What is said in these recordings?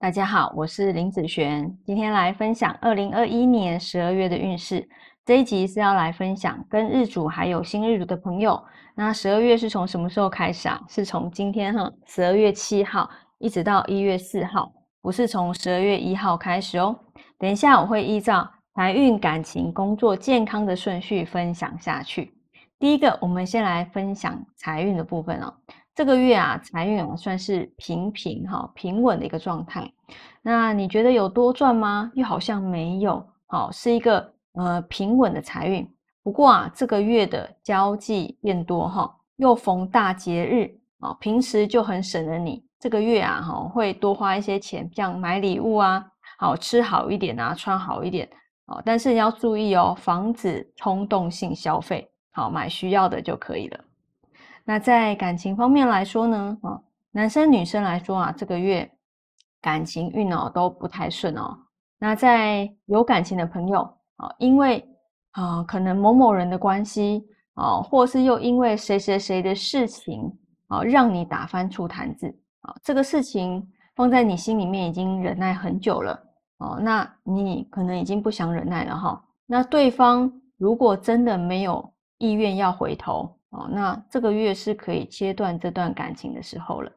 大家好，我是林子璇，今天来分享二零二一年十二月的运势。这一集是要来分享跟日主还有新日主的朋友，那十二月是从什么时候开始啊？是从今天哈，十二月七号一直到一月四号，不是从十二月一号开始哦。等一下我会依照财运、感情、工作、健康的顺序分享下去。第一个，我们先来分享财运的部分哦。这个月啊，财运啊算是平平哈平稳的一个状态。那你觉得有多赚吗？又好像没有，好是一个呃平稳的财运。不过啊，这个月的交际变多哈，又逢大节日啊，平时就很省的你，这个月啊哈会多花一些钱，像买礼物啊，好吃好一点啊，穿好一点哦。但是你要注意哦，防止冲动性消费，好买需要的就可以了。那在感情方面来说呢，啊，男生女生来说啊，这个月感情运哦都不太顺哦。那在有感情的朋友啊，因为啊可能某某人的关系啊，或是又因为谁谁谁的事情啊，让你打翻醋坛子啊，这个事情放在你心里面已经忍耐很久了哦，那你可能已经不想忍耐了哈。那对方如果真的没有意愿要回头。哦，那这个月是可以切断这段感情的时候了。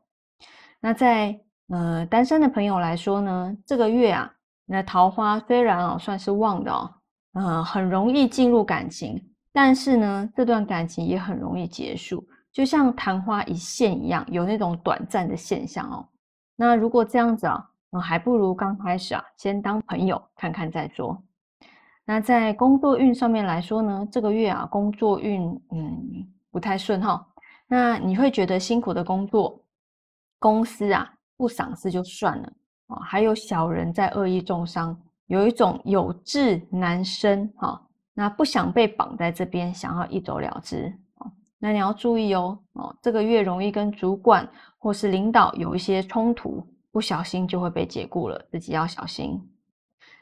那在呃单身的朋友来说呢，这个月啊，那桃花虽然哦算是旺的哦，呃很容易进入感情，但是呢这段感情也很容易结束，就像昙花一现一样，有那种短暂的现象哦。那如果这样子啊，我还不如刚开始啊，先当朋友看看再说。那在工作运上面来说呢，这个月啊工作运嗯。不太顺哈，那你会觉得辛苦的工作，公司啊不赏识就算了啊，还有小人在恶意重伤，有一种有志难伸哈，那不想被绑在这边，想要一走了之啊，那你要注意哦哦，这个月容易跟主管或是领导有一些冲突，不小心就会被解雇了，自己要小心。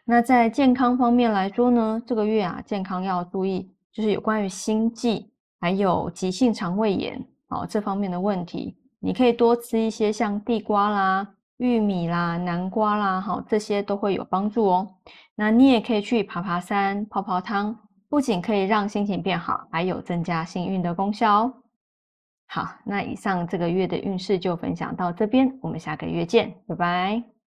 那在健康方面来说呢，这个月啊健康要注意，就是有关于心悸。还有急性肠胃炎哦，这方面的问题，你可以多吃一些像地瓜啦、玉米啦、南瓜啦，哈，这些都会有帮助哦。那你也可以去爬爬山、泡泡汤，不仅可以让心情变好，还有增加幸运的功效哦。好，那以上这个月的运势就分享到这边，我们下个月见，拜拜。